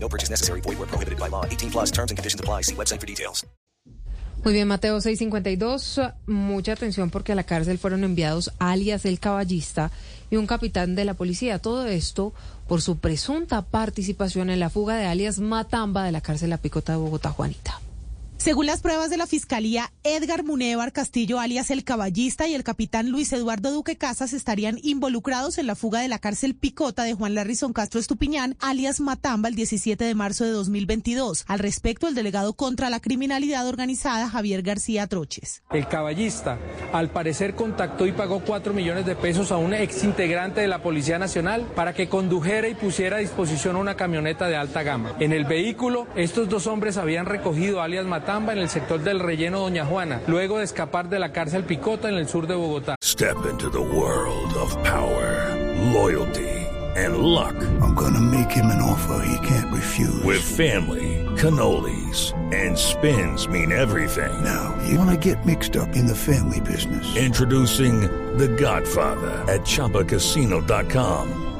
No purchase necessary. Void where prohibited by law. 18 plus terms and conditions apply. See website for details. Muy bien, Mateo 652. Mucha atención porque a la cárcel fueron enviados alias el caballista y un capitán de la policía. Todo esto por su presunta participación en la fuga de alias Matamba de la cárcel La Picota de Bogotá, Juanita. Según las pruebas de la Fiscalía, Edgar Munevar Castillo, alias el caballista, y el capitán Luis Eduardo Duque Casas estarían involucrados en la fuga de la cárcel Picota de Juan Larrison Castro Estupiñán, alias Matamba, el 17 de marzo de 2022. Al respecto, el delegado contra la criminalidad organizada, Javier García Troches. El caballista, al parecer, contactó y pagó 4 millones de pesos a un ex integrante de la Policía Nacional para que condujera y pusiera a disposición una camioneta de alta gama. En el vehículo, estos dos hombres habían recogido alias Matamba en el sector del relleno Doña Juana, luego de escapar de la cárcel Picota en el sur de Bogotá. Step into the world of power, loyalty, and luck. I'm gonna make him an offer he can't refuse. With family, cannolis, and spins mean everything. Now, you wanna get mixed up in the family business. Introducing The Godfather at ChumbaCasino.com.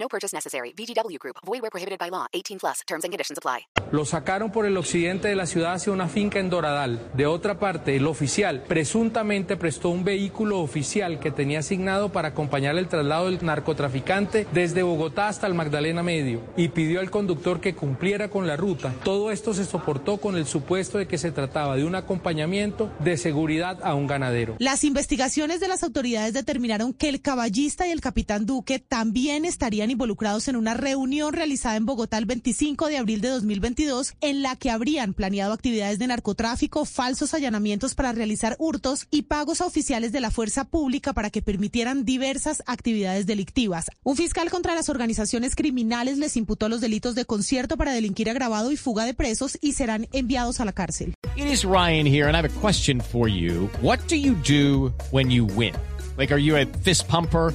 No purchase necessary. VGW Group. Void where prohibited by law. 18 plus. Terms and conditions apply. Lo sacaron por el occidente de la ciudad hacia una finca en Doradal. De otra parte, el oficial presuntamente prestó un vehículo oficial que tenía asignado para acompañar el traslado del narcotraficante desde Bogotá hasta el Magdalena Medio y pidió al conductor que cumpliera con la ruta. Todo esto se soportó con el supuesto de que se trataba de un acompañamiento de seguridad a un ganadero. Las investigaciones de las autoridades determinaron que el caballista y el capitán Duque también estarían involucrados en una reunión realizada en Bogotá el 25 de abril de 2022 en la que habrían planeado actividades de narcotráfico, falsos allanamientos para realizar hurtos y pagos a oficiales de la fuerza pública para que permitieran diversas actividades delictivas. Un fiscal contra las organizaciones criminales les imputó los delitos de concierto para delinquir agravado y fuga de presos y serán enviados a la cárcel. It is Ryan here and I have a question for you. What do you do when you win? Like, are you a fist pumper?